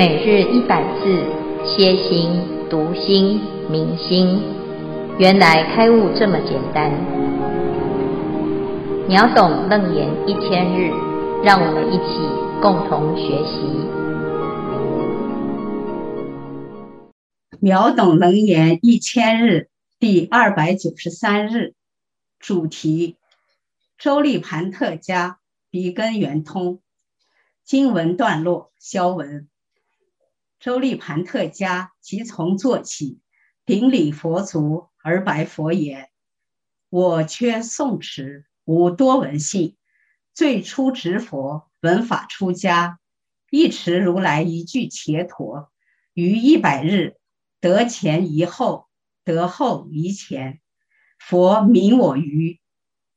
每日一百字，歇心、读心、明心，原来开悟这么简单。秒懂楞严一千日，让我们一起共同学习。秒懂楞严一千日第二百九十三日，主题：周利盘特加笔根圆通，经文段落消文。周利盘特家即从座起，顶礼佛足而白佛言：“我缺诵持，无多闻信。最初值佛，闻法出家，一持如来一句伽陀，于一百日得前一后，得后一前。佛明我愚，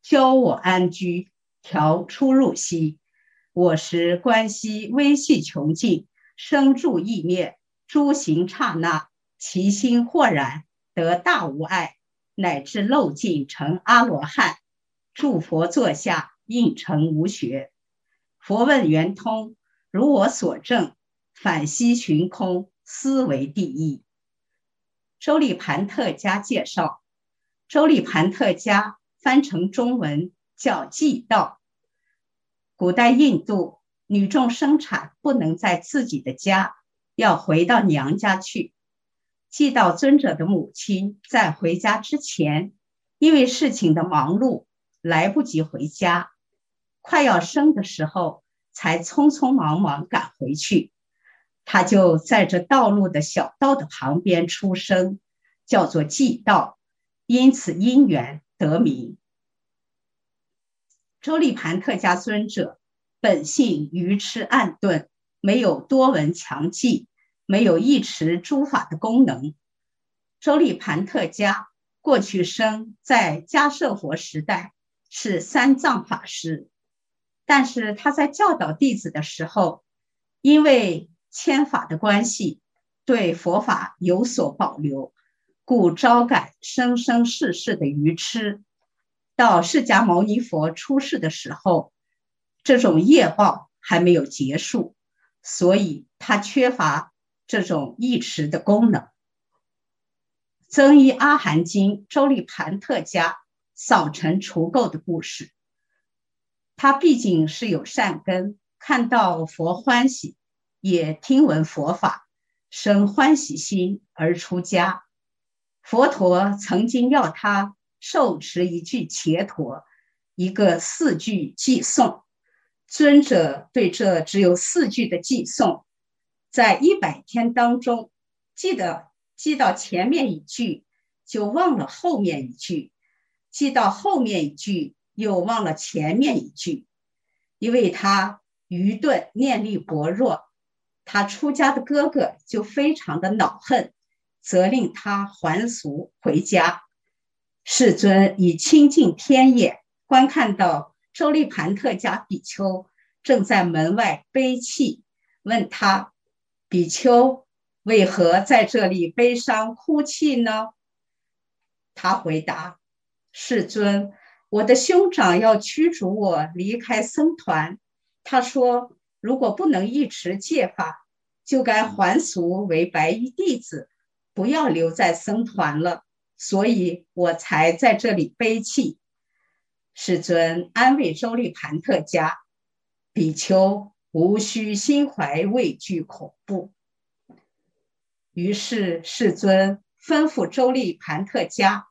教我安居，调出入息。我时观悉微细穷尽。”生住异灭，诸行刹那，其心豁然，得大无碍，乃至漏尽成阿罗汉。住佛座下，应成无学。佛问圆通：如我所证，反悉寻空，斯为第一。周利盘特家介绍：周利盘特家翻成中文叫寂道，古代印度。女众生产不能在自己的家，要回到娘家去。寂道尊者的母亲在回家之前，因为事情的忙碌，来不及回家，快要生的时候，才匆匆忙忙赶回去。她就在这道路的小道的旁边出生，叫做寂道，因此因缘得名。周利盘特家尊者。本性愚痴暗钝，没有多闻强记，没有一持诸法的功能。周利盘特家过去生在迦舍佛时代，是三藏法师，但是他在教导弟子的时候，因为牵法的关系，对佛法有所保留，故招感生生世世的愚痴。到释迦牟尼佛出世的时候。这种业报还没有结束，所以他缺乏这种忆持的功能。增一阿含经周利盘特家扫尘除垢的故事，他毕竟是有善根，看到佛欢喜，也听闻佛法，生欢喜心而出家。佛陀曾经要他受持一句伽陀，一个四句偈颂。尊者对这只有四句的偈颂，在一百天当中，记得记到前面一句，就忘了后面一句；记到后面一句，又忘了前面一句。因为他愚钝，念力薄弱，他出家的哥哥就非常的恼恨，责令他还俗回家。世尊以清净天眼观看到。周利盘特家比丘正在门外悲泣，问他：“比丘为何在这里悲伤哭泣呢？”他回答：“世尊，我的兄长要驱逐我离开僧团。他说，如果不能一持戒法，就该还俗为白衣弟子，不要留在僧团了。所以我才在这里悲泣。”世尊安慰周利盘特家比丘，无需心怀畏惧恐怖。于是世尊吩咐周利盘特家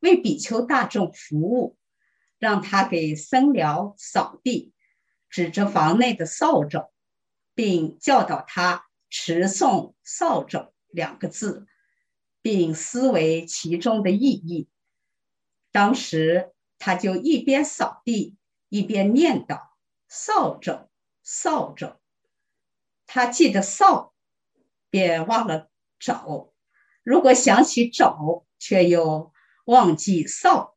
为比丘大众服务，让他给僧寮扫地，指着房内的扫帚，并教导他持诵“扫帚”两个字，并思维其中的意义。当时。他就一边扫地一边念叨：“扫帚，扫帚。”他记得扫，便忘了找；如果想起找，却又忘记扫。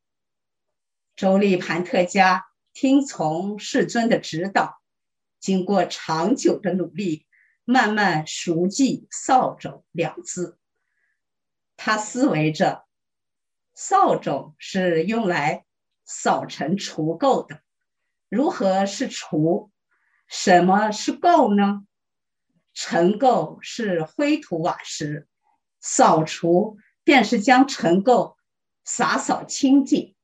周利盘特家听从世尊的指导，经过长久的努力，慢慢熟记“扫帚”两字。他思维着，扫帚是用来。扫尘除垢的，如何是除？什么是垢呢？尘垢是灰土瓦石，扫除便是将尘垢洒扫清净。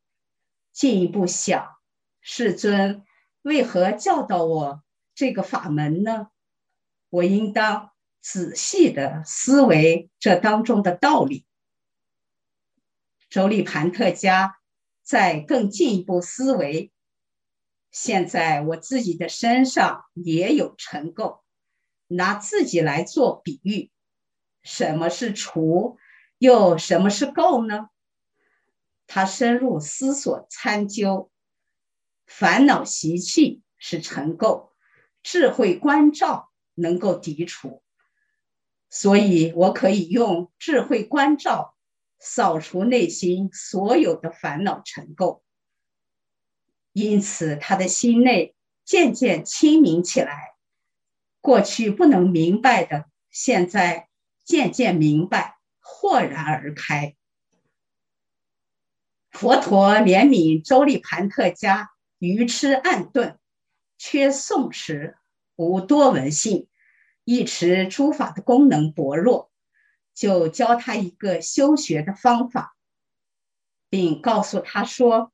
进一步想，世尊为何教导我这个法门呢？我应当仔细地思维这当中的道理。周利盘特迦再更进一步思维，现在我自己的身上也有尘垢，拿自己来做比喻，什么是除，又什么是垢呢？他深入思索参究，烦恼习气是尘垢，智慧关照能够涤除，所以我可以用智慧关照扫除内心所有的烦恼尘垢，因此他的心内渐渐清明起来，过去不能明白的，现在渐渐明白，豁然而开。佛陀怜悯周利盘特迦愚痴暗钝，缺诵时，无多闻性，一持诸法的功能薄弱，就教他一个修学的方法，并告诉他说：“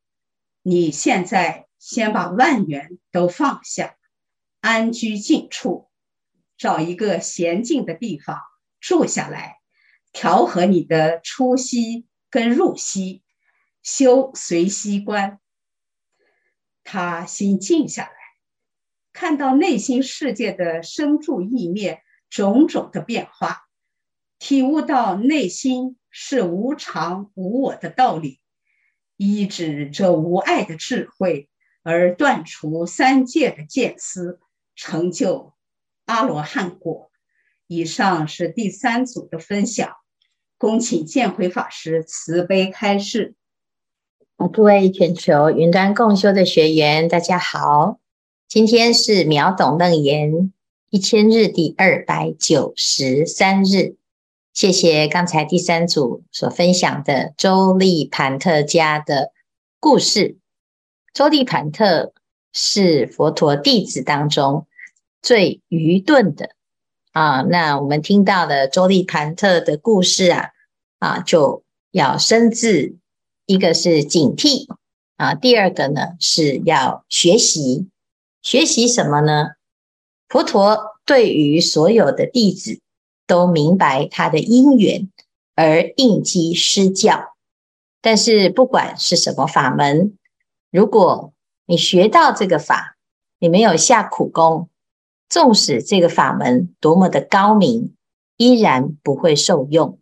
你现在先把万缘都放下，安居静处，找一个闲静的地方住下来，调和你的出息跟入息。”修随息观，他心静下来，看到内心世界的生住异灭种种的变化，体悟到内心是无常无我的道理，依止这无爱的智慧而断除三界的见思，成就阿罗汉果。以上是第三组的分享，恭请见辉法师慈悲开示。啊各位全球云端共修的学员，大家好！今天是秒懂楞严一千日第二百九十三日。谢谢刚才第三组所分享的周利盘特家的故事。周利盘特是佛陀弟子当中最愚钝的啊。那我们听到的周利盘特的故事啊啊，就要深自。一个是警惕啊，第二个呢是要学习，学习什么呢？佛陀对于所有的弟子都明白他的因缘而应机施教，但是不管是什么法门，如果你学到这个法，你没有下苦功，纵使这个法门多么的高明，依然不会受用。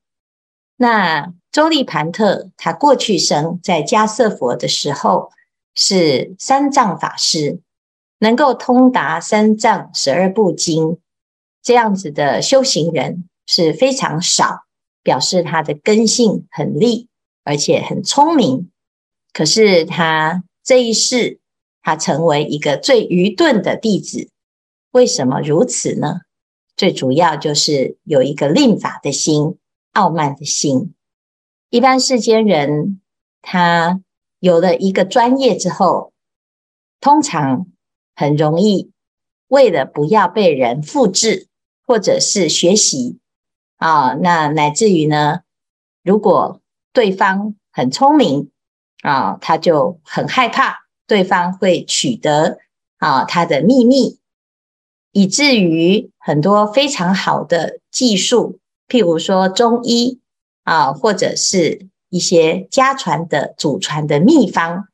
那。周利盘特，他过去生在迦瑟佛的时候是三藏法师，能够通达三藏十二部经这样子的修行人是非常少，表示他的根性很利，而且很聪明。可是他这一世，他成为一个最愚钝的弟子，为什么如此呢？最主要就是有一个吝法的心，傲慢的心。一般世间人，他有了一个专业之后，通常很容易为了不要被人复制或者是学习啊，那乃至于呢，如果对方很聪明啊，他就很害怕对方会取得啊他的秘密，以至于很多非常好的技术，譬如说中医。啊，或者是一些家传的、祖传的秘方，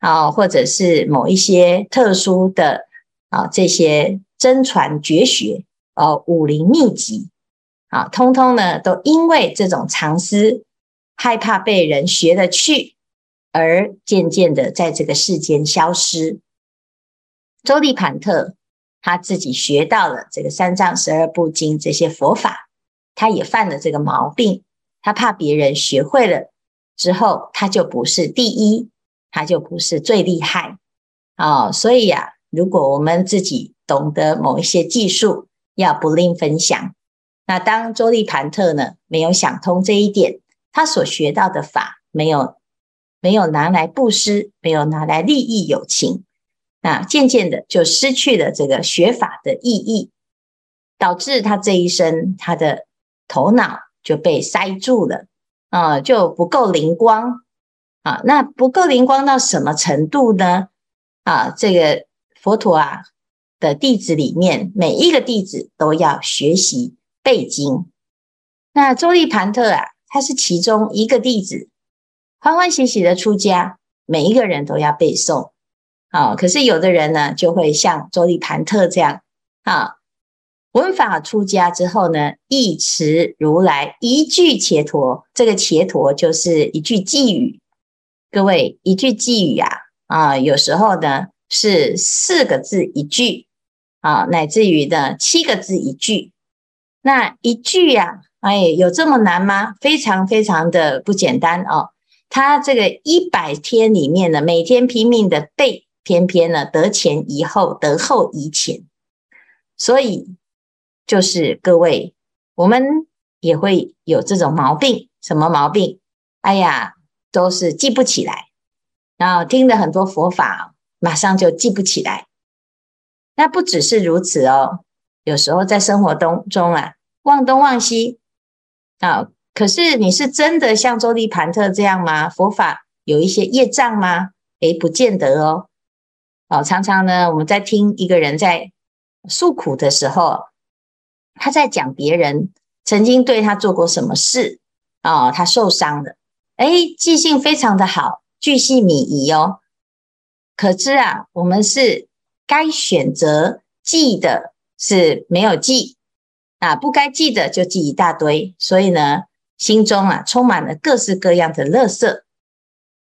啊，或者是某一些特殊的啊，这些真传绝学，呃、武林秘籍，啊，通通呢，都因为这种藏私，害怕被人学了去，而渐渐的在这个世间消失。周利盘特他自己学到了这个三藏十二部经这些佛法，他也犯了这个毛病。他怕别人学会了之后，他就不是第一，他就不是最厉害啊、哦。所以呀、啊，如果我们自己懂得某一些技术，要不吝分享。那当周利盘特呢，没有想通这一点，他所学到的法没有没有拿来布施，没有拿来利益有情，那渐渐的就失去了这个学法的意义。导致他这一生他的头脑就被塞住了，啊、就不够灵光啊。那不够灵光到什么程度呢？啊，这个佛陀啊的弟子里面，每一个弟子都要学习背经。那周利盘特啊，他是其中一个弟子，欢欢喜喜的出家，每一个人都要背诵。啊，可是有的人呢，就会像周利盘特这样啊。闻法出家之后呢，一持如来一句伽陀，这个伽陀就是一句偈语。各位，一句偈语啊，啊，有时候呢是四个字一句啊，乃至于的七个字一句。那一句呀，哎，有这么难吗？非常非常的不简单哦。他这个一百天里面呢，每天拼命的背，偏偏呢得前宜后，得后宜前，所以。就是各位，我们也会有这种毛病，什么毛病？哎呀，都是记不起来，然后听了很多佛法，马上就记不起来。那不只是如此哦，有时候在生活当中啊，忘东忘西啊。可是你是真的像周立盘特这样吗？佛法有一些业障吗？诶，不见得哦。哦，常常呢，我们在听一个人在诉苦的时候。他在讲别人曾经对他做过什么事啊、哦，他受伤了，诶，记性非常的好，巨细靡遗哦。可知啊，我们是该选择记的是没有记啊，不该记的就记一大堆，所以呢，心中啊充满了各式各样的垃圾。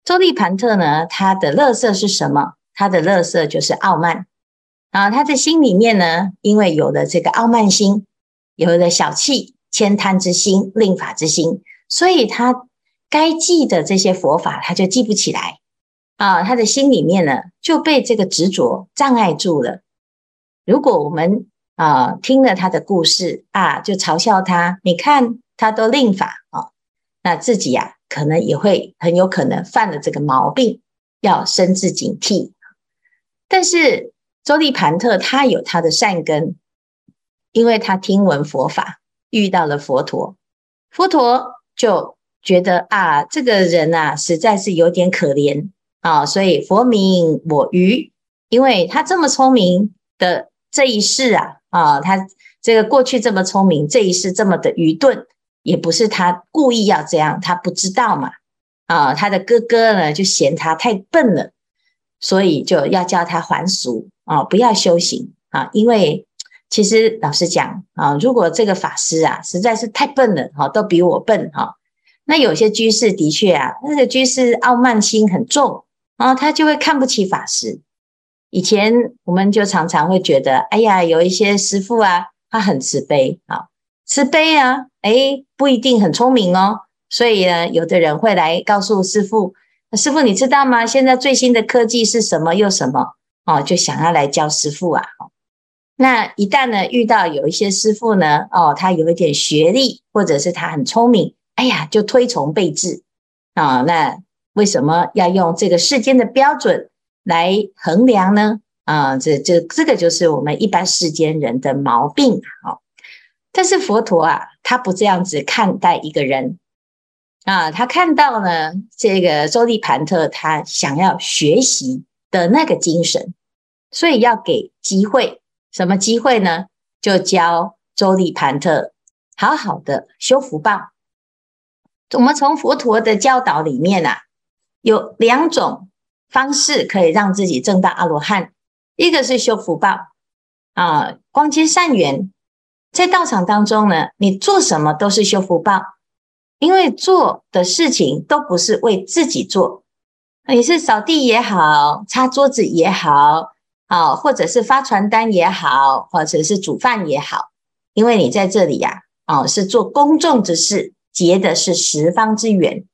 周利盘特呢，他的垃圾是什么？他的垃圾就是傲慢啊，他的心里面呢，因为有了这个傲慢心。有了小气、慳贪之心、吝法之心，所以他该记的这些佛法，他就记不起来啊。他的心里面呢，就被这个执着障碍住了。如果我们啊听了他的故事啊，就嘲笑他，你看他都令法啊，那自己呀、啊，可能也会很有可能犯了这个毛病，要深自警惕。但是周利盘特他有他的善根。因为他听闻佛法，遇到了佛陀，佛陀就觉得啊，这个人啊，实在是有点可怜啊，所以佛名我愚，因为他这么聪明的这一世啊，啊，他这个过去这么聪明，这一世这么的愚钝，也不是他故意要这样，他不知道嘛，啊，他的哥哥呢就嫌他太笨了，所以就要叫他还俗啊，不要修行啊，因为。其实老实讲啊，如果这个法师啊实在是太笨了哈，都比我笨哈，那有些居士的确啊，那个居士傲慢心很重啊，他就会看不起法师。以前我们就常常会觉得，哎呀，有一些师父啊，他很慈悲啊，慈悲啊，诶，不一定很聪明哦。所以呢，有的人会来告诉师父，师父你知道吗？现在最新的科技是什么又什么？哦，就想要来教师父啊。那一旦呢，遇到有一些师父呢，哦，他有一点学历，或者是他很聪明，哎呀，就推崇备至啊。那为什么要用这个世间的标准来衡量呢？啊，这这这个就是我们一般世间人的毛病啊。但是佛陀啊，他不这样子看待一个人啊，他看到呢，这个周利盘特他想要学习的那个精神，所以要给机会。什么机会呢？就教周利盘特好好的修福报。我们从佛陀的教导里面啊，有两种方式可以让自己证到阿罗汉。一个是修福报啊，广结善缘。在道场当中呢，你做什么都是修福报，因为做的事情都不是为自己做，你是扫地也好，擦桌子也好。啊，或者是发传单也好，或者是煮饭也好，因为你在这里呀，啊，是做公众之事，结的是十方之缘，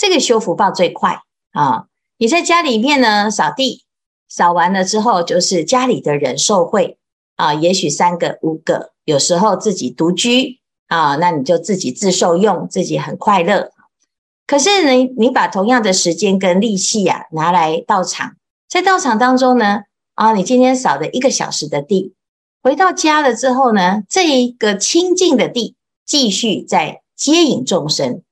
这个修福报最快啊！你在家里面呢，扫地，扫完了之后，就是家里的人受惠啊，也许三个、五个，有时候自己独居啊，那你就自己自受用，自己很快乐。可是你，你把同样的时间跟力气呀，拿来道场，在道场当中呢？啊，你今天扫了一个小时的地，回到家了之后呢，这一个清净的地继续在接引众生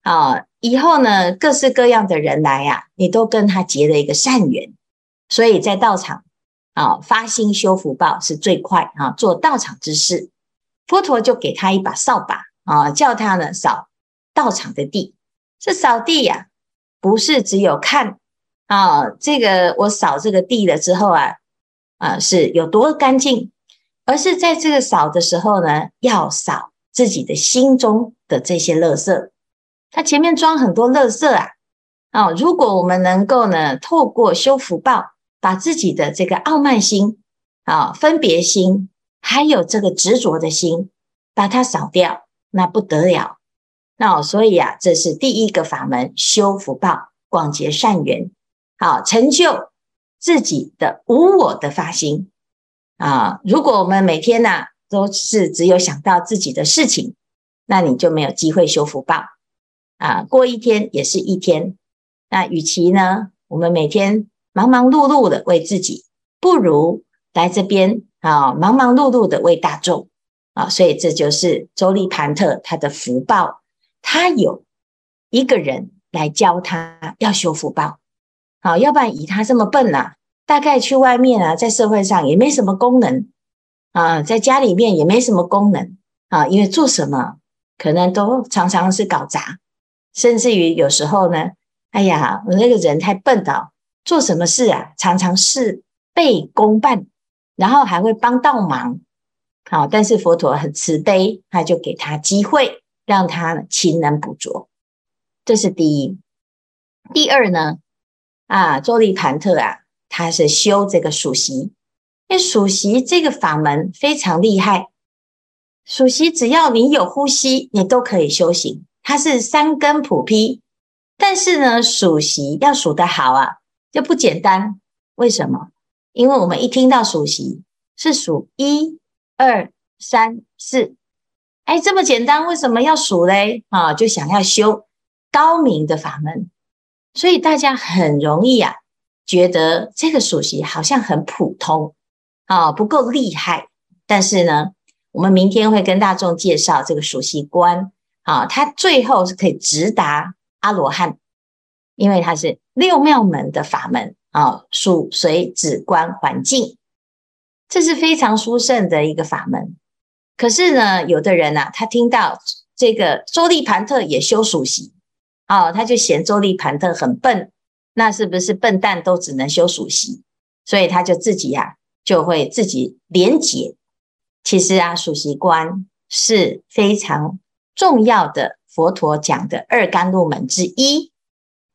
啊。以后呢，各式各样的人来呀、啊，你都跟他结了一个善缘，所以在道场啊发心修福报是最快啊，做道场之事。佛陀就给他一把扫把啊，叫他呢扫道场的地。这扫地呀、不是只有看啊，这个我扫这个地了之后啊，啊是有多干净。而是在这个扫的时候呢，要扫自己的心中的这些垃圾。它前面装很多垃圾啊，啊！如果我们能够呢，透过修福报，把自己的这个傲慢心啊、分别心，还有这个执着的心，把它扫掉，那不得了。那所以啊，这是第一个法门：修福报，广结善缘，好成就自己的无我的发心。啊，如果我们每天呢、啊、都是只有想到自己的事情，那你就没有机会修福报啊。过一天也是一天。那与其呢，我们每天忙忙碌碌的为自己，不如来这边啊，忙忙碌碌的为大众啊。所以这就是周利盘特他的福报，他有一个人来教他要修福报。好，要不然以他这么笨、啊。大概去外面啊，在社会上也没什么功能啊，在家里面也没什么功能啊，因为做什么可能都常常是搞砸，甚至于有时候呢，哎呀，我那个人太笨了，做什么事啊，常常事倍功半，然后还会帮倒忙。好，但是佛陀很慈悲，他就给他机会，让他勤能补拙。这是第一。第二呢，啊，周利盘特啊。他是修这个数息，因为数息这个法门非常厉害。数息只要你有呼吸，你都可以修行。它是三根普披，但是呢，数息要数得好啊，就不简单。为什么？因为我们一听到数息是数一、二、三、四，哎，这么简单，为什么要数嘞？啊，就想要修高明的法门，所以大家很容易啊。觉得这个数息好像很普通啊，不够厉害。但是呢，我们明天会跟大众介绍这个数息观啊，它最后是可以直达阿罗汉，因为它是六妙门的法门啊，属随止观环境，这是非常殊胜的一个法门。可是呢，有的人呢、啊，他听到这个周利盘特也修数息啊，他就嫌周利盘特很笨。那是不是笨蛋都只能修数息？所以他就自己呀、就会自己连结。其实啊，数息观是非常重要的，佛陀讲的二甘露门之一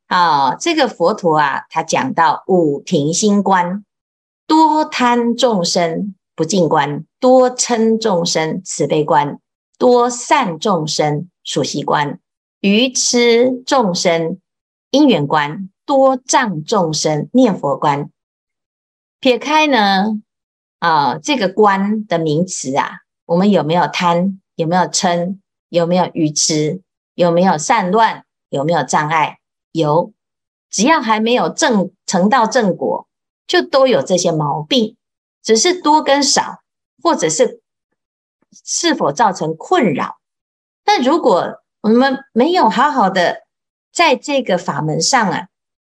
啊。这个佛陀啊，他讲到五停心观：多贪众生不净观，多嗔众生慈悲观，多善众生数息观，愚痴众生因缘观。多障众生念佛观，撇开呢啊、这个观的名词啊，我们有没有贪？有没有嗔？有没有愚痴？有没有散乱？有没有障碍？有，只要还没有正成到正果，就都有这些毛病，只是多跟少，或者是是否造成困扰。但如果我们没有好好的在这个法门上啊。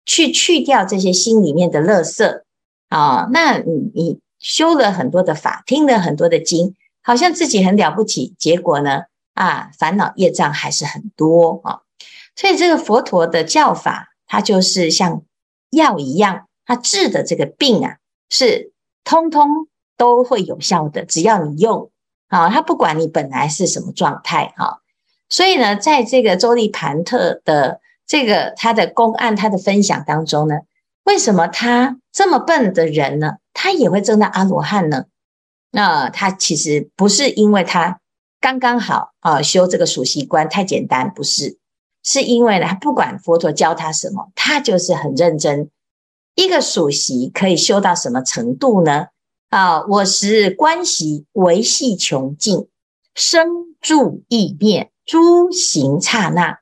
去去掉这些心里面的垃圾啊，那你你修了很多的法，听了很多的经，好像自己很了不起，结果呢啊，烦恼业障还是很多啊。所以这个佛陀的教法，它就是像药一样，它治的这个病啊，是通通都会有效的，只要你用啊，它不管你本来是什么状态哈。所以呢，在这个周利盘特的。这个他的公案，他的分享当中呢，为什么他这么笨的人呢，他也会证到阿罗汉呢？那他其实不是因为他刚刚好啊，修这个数息观太简单，不是，是因为呢，不管佛陀教他什么，他就是很认真。一个数息可以修到什么程度呢？啊，我是观息维系穷尽，生住意灭诸行刹那。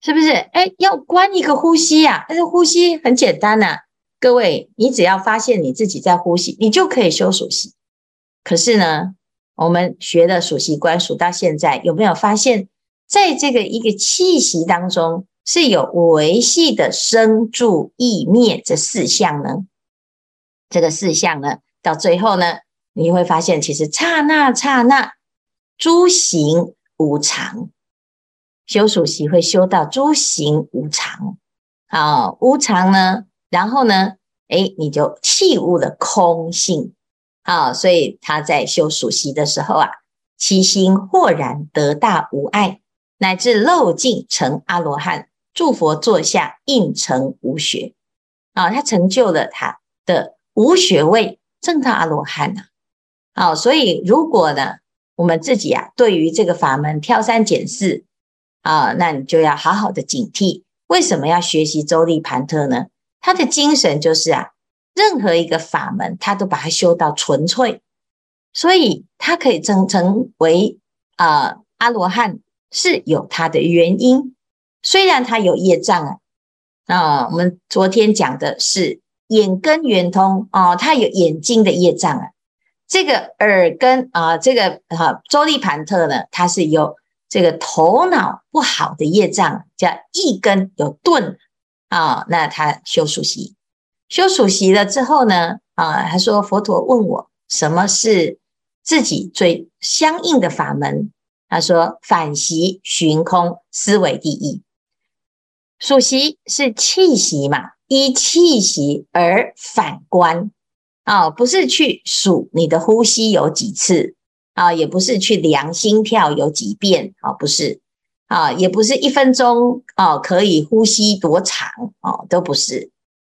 是不是？哎，要观一个呼吸呀、啊，但是呼吸很简单呐、各位，你只要发现你自己在呼吸，你就可以修数息。可是呢，我们学的数息观数到现在，有没有发现，在这个一个气息当中，是有维系的生住异灭这四项呢？这个四项呢，到最后呢，你会发现，其实刹那刹那，诸行无常。修数息会修到诸行无常，啊，无常呢，然后呢，诶，你就契悟了空性，啊，所以他在修数息的时候啊，其心豁然得大无碍，乃至漏尽成阿罗汉，诸佛座下应成无学，啊，他成就了他的无学位，正到阿罗汉呐，啊，所以如果呢，我们自己啊，对于这个法门挑三拣四。啊，那你就要好好的警惕。为什么要学习周利盘特呢？他的精神就是啊，任何一个法门，他都把它修到纯粹，所以他可以成成为啊、呃、阿罗汉是有他的原因。虽然他有业障啊，啊，我们昨天讲的是眼根圆通哦，他有眼睛的业障啊。这个耳根啊，这个啊周利盘特呢，他是有。这个头脑不好的业障叫一根有钝啊，那他修数息，修数息了之后呢啊，他说佛陀问我什么是自己最相应的法门？他说反习寻空思维第一，数息是气息嘛，依气息而反观啊，不是去数你的呼吸有几次。啊，也不是去量心跳有几遍啊，不是啊，也不是一分钟啊可以呼吸多长啊，都不是，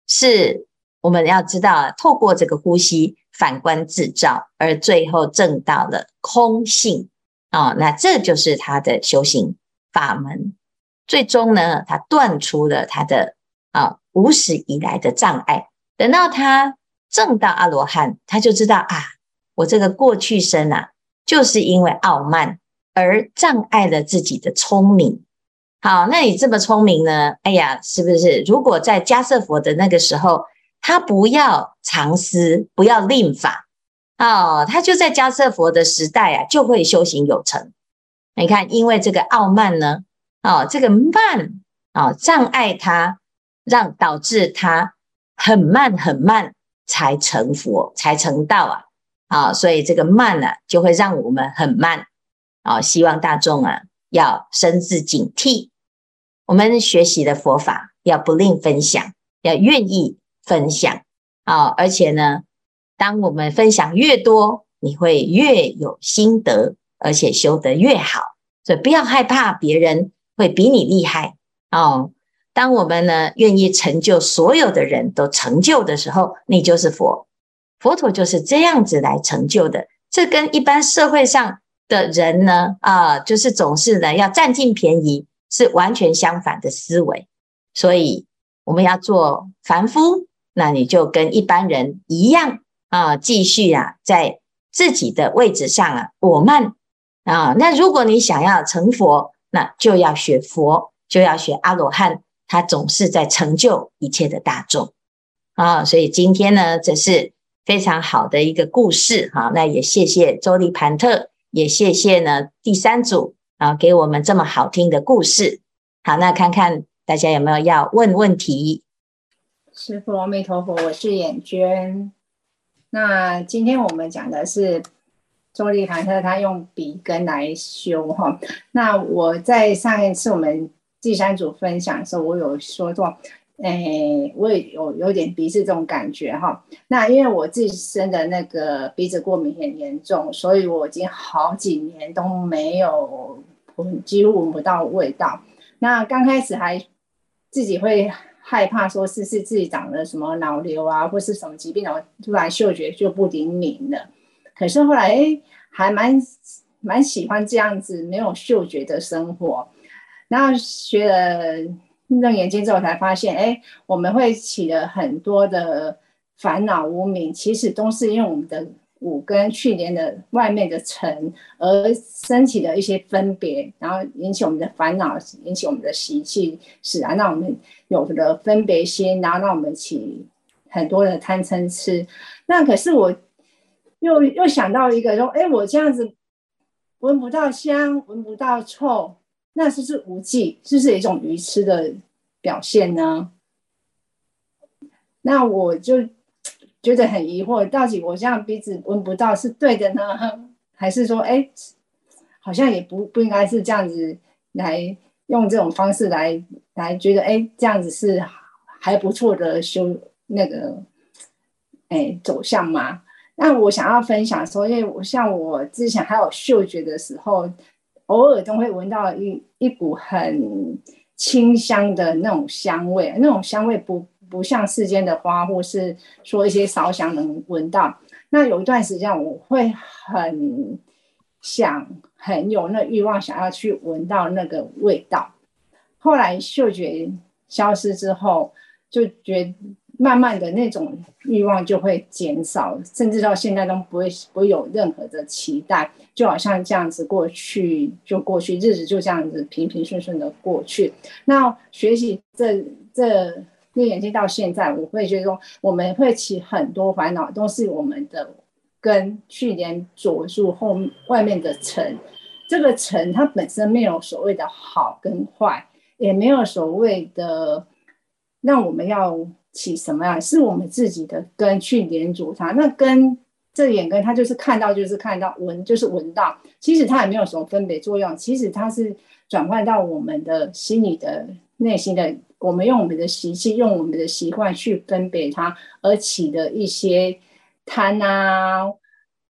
是我们要知道，透过这个呼吸反观自照，而最后证到了空性啊，那这就是他的修行法门，最终呢，他断出了他的啊无始以来的障碍，等到他证到阿罗汉，他就知道啊，我这个过去生啊。就是因为傲慢而障碍了自己的聪明。好，那你这么聪明呢？哎呀，是不是？如果在迦叶佛的那个时候，他不要常思，不要令法，哦，他就在迦叶佛的时代啊，就会修行有成。你看，因为这个傲慢呢，哦，这个慢啊，哦，障碍他，让导致他很慢很慢才成佛，才成道啊。啊，所以这个慢呢、啊，就会让我们很慢。啊，希望大众啊要深自警惕。我们学习的佛法要不吝分享，要愿意分享。啊，而且呢，当我们分享越多，你会越有心得，而且修得越好。所以不要害怕别人会比你厉害。哦，当我们呢愿意成就所有的人都成就的时候，你就是佛。佛陀就是这样子来成就的，这跟一般社会上的人呢，啊，就是总是呢要占尽便宜，是完全相反的思维。所以我们要做凡夫，那你就跟一般人一样啊，继续啊，在自己的位置上啊，我慢啊。那如果你想要成佛，那就要学佛，就要学阿罗汉，他总是在成就一切的大众啊。所以今天呢，这是。非常好的一个故事，哈，那也谢谢周立盘特，也谢谢呢第三组啊，给我们这么好听的故事。好，那看看大家有没有要问问题？师父阿弥陀佛，我是眼娟。那今天我们讲的是周利盘特，他用笔根来修哈。那我在上一次我们第三组分享的时候，我有说过。哎，我也有有点鼻子这种感觉哈。那因为我自身的那个鼻子过敏很严重，所以我已经好几年都没有闻，几乎闻不到味道。那刚开始还自己会害怕，说是是自己长了什么脑瘤啊，或是什么疾病，然后突然嗅觉就不灵敏了。可是后来，还蛮蛮喜欢这样子没有嗅觉的生活。然后学了。用眼睛之后才发现，哎，我们会起了很多的烦恼无明，其实都是因为我们的五根去年的外面的尘而升起的一些分别，然后引起我们的烦恼，引起我们的习气，使然让我们有了分别心，然后让我们起很多的贪嗔痴。那可是我又又想到一个说，哎，我这样子闻不到香，闻不到臭，那是不是无忌？是不是一种愚痴的表现呢？那我就觉得很疑惑，到底我这样鼻子闻不到是对的呢，还是说，哎，好像也不不应该是这样子来用这种方式来来觉得，哎，这样子是还不错的修那个，哎，走向嘛。那我想要分享说，因为我像我之前还有嗅觉的时候，偶尔都会闻到一一股很清香的那种香味，那种香味不。不像世间的花，或是说一些烧香能闻到。那有一段时间，我会很想，很有那欲望，想要去闻到那个味道。后来嗅觉消失之后，就觉慢慢的那种欲望就会减少，甚至到现在都不会不会有任何的期待，就好像这样子过去就过去，日子就这样子平平顺顺的过去。那学习这这。因为眼睛到现在，我会觉得说，我们会起很多烦恼，都是我们的跟去年锁住后外面的尘。这个尘它本身没有所谓的好跟坏，也没有所谓的让我们要起什么样，是我们自己的根去连住它。那根这眼根，它就是看到就是看到，闻就是闻到，其实它也没有什么分别作用。其实它是转换到我们的心里的内心的。我们用我们的习气，用我们的习惯去分别它，而起的一些贪啊、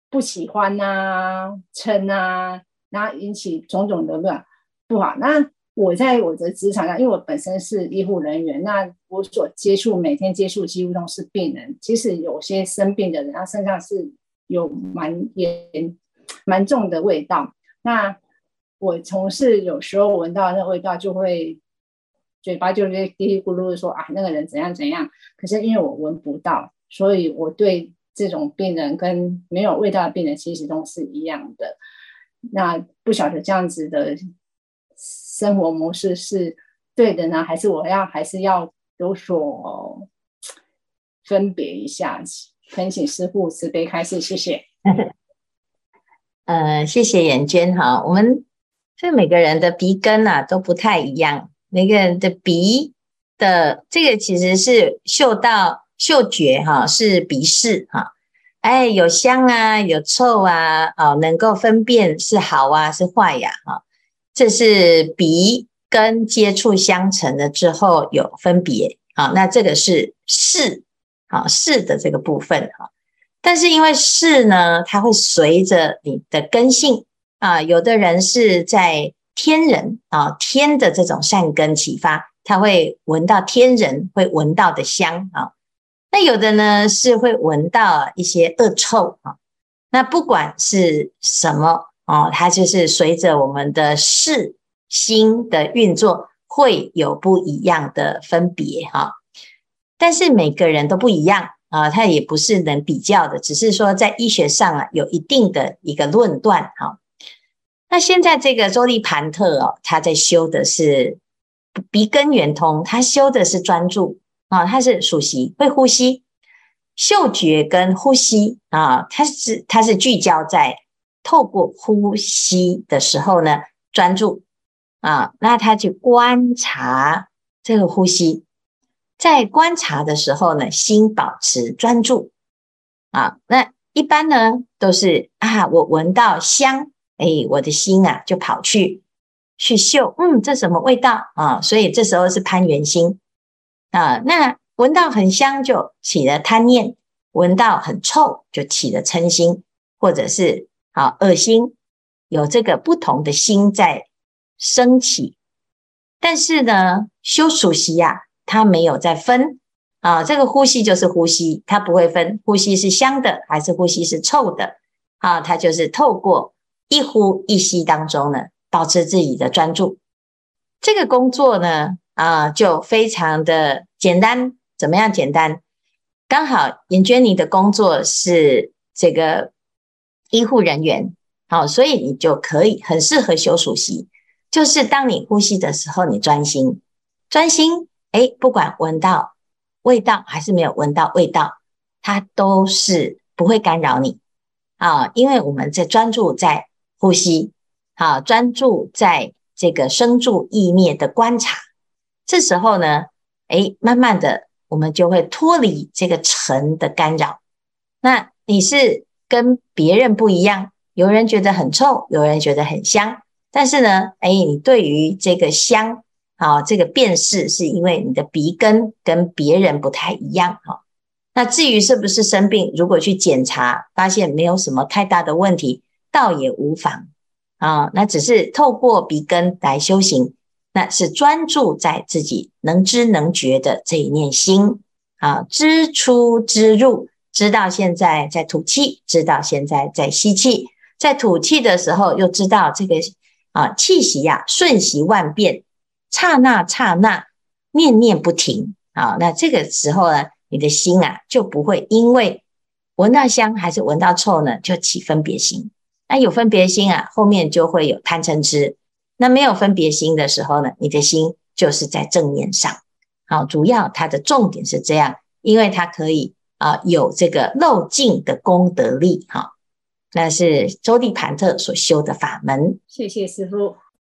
不喜欢啊、嗔啊，然后引起种种的乱不好。那我在我的职场上，因为我本身是医护人员，那我所接触每天接触几乎都是病人。其实有些生病的人，他身上是有蛮严、蛮重的味道。那我从事有时候闻到那味道就会。嘴巴就是嘀嘀咕噜的说啊，那个人怎样怎样。可是因为我闻不到，所以我对这种病人跟没有味道的病人其实都是一样的。那不晓得这样子的生活模式是对的呢，还是我要还是要有所分别一下？恳请师父慈悲开示，谢谢。呃，谢谢眼娟哈，我们这每个人的鼻根啊都不太一样。每个人的鼻的这个其实是嗅到嗅觉哈，是鼻识哈，哎，有香啊，有臭啊，哦，能够分辨是好啊是坏呀哈，这是鼻跟接触相承了之后有分别啊，那这个是识啊识的这个部分哈，但是因为识呢，它会随着你的根性啊，有的人是在。天人啊，天的这种善根启发，他会闻到天人会闻到的香啊。那有的呢是会闻到一些恶臭啊。那不管是什么哦，它就是随着我们的识心的运作，会有不一样的分别哈。但是每个人都不一样啊，它也不是能比较的，只是说在医学上啊有一定的一个论断哈。那现在这个周立盘特哦，他在修的是鼻根圆通，他修的是专注啊，他是属息会呼吸，嗅觉跟呼吸啊，他是他是聚焦在透过呼吸的时候呢，专注啊，那他去观察这个呼吸，在观察的时候呢，心保持专注啊，那一般呢都是啊，我闻到香。哎，我的心啊，就跑去去嗅，嗯，这什么味道啊？所以这时候是攀缘心啊。那闻到很香就起了贪念，闻到很臭就起了嗔心，或者是好恶心，有这个不同的心在升起。但是呢，修属息呀，它没有在分啊。这个呼吸就是呼吸，它不会分呼吸是香的还是呼吸是臭的啊。它就是透过。一呼一吸当中呢，保持自己的专注，这个工作呢，啊，就非常的简单。怎么样简单？刚好眼娟你的工作是这个医护人员，好，所以你就可以很适合修属息。就是当你呼吸的时候，你专心，专心，哎，不管闻到味道还是没有闻到味道，它都是不会干扰你。啊，因为我们在专注在呼吸，啊，专注在这个生住意灭的观察，这时候呢，哎，慢慢的我们就会脱离这个尘的干扰。那你是跟别人不一样，有人觉得很臭，有人觉得很香，但是呢，哎，你对于这个香啊，这个辨识是因为你的鼻根跟别人不太一样，哈。那至于是不是生病，如果去检查发现没有什么太大的问题，倒也无妨啊。那只是透过鼻根来修行，那是专注在自己能知能觉的这一念心啊，知出知入，知道现在在吐气，知道现在在吸气，在吐气的时候又知道这个啊气息呀、啊、瞬息万变，刹那刹那念念不停啊。那这个时候呢？你的心啊，就不会因为闻到香还是闻到臭呢，就起分别心。那有分别心啊，后面就会有贪嗔痴。那没有分别心的时候呢，你的心就是在正面上。好，主要它的重点是这样，因为它可以啊有这个漏尽的功德力。哈，那是周地盘特所修的法门。谢谢师父。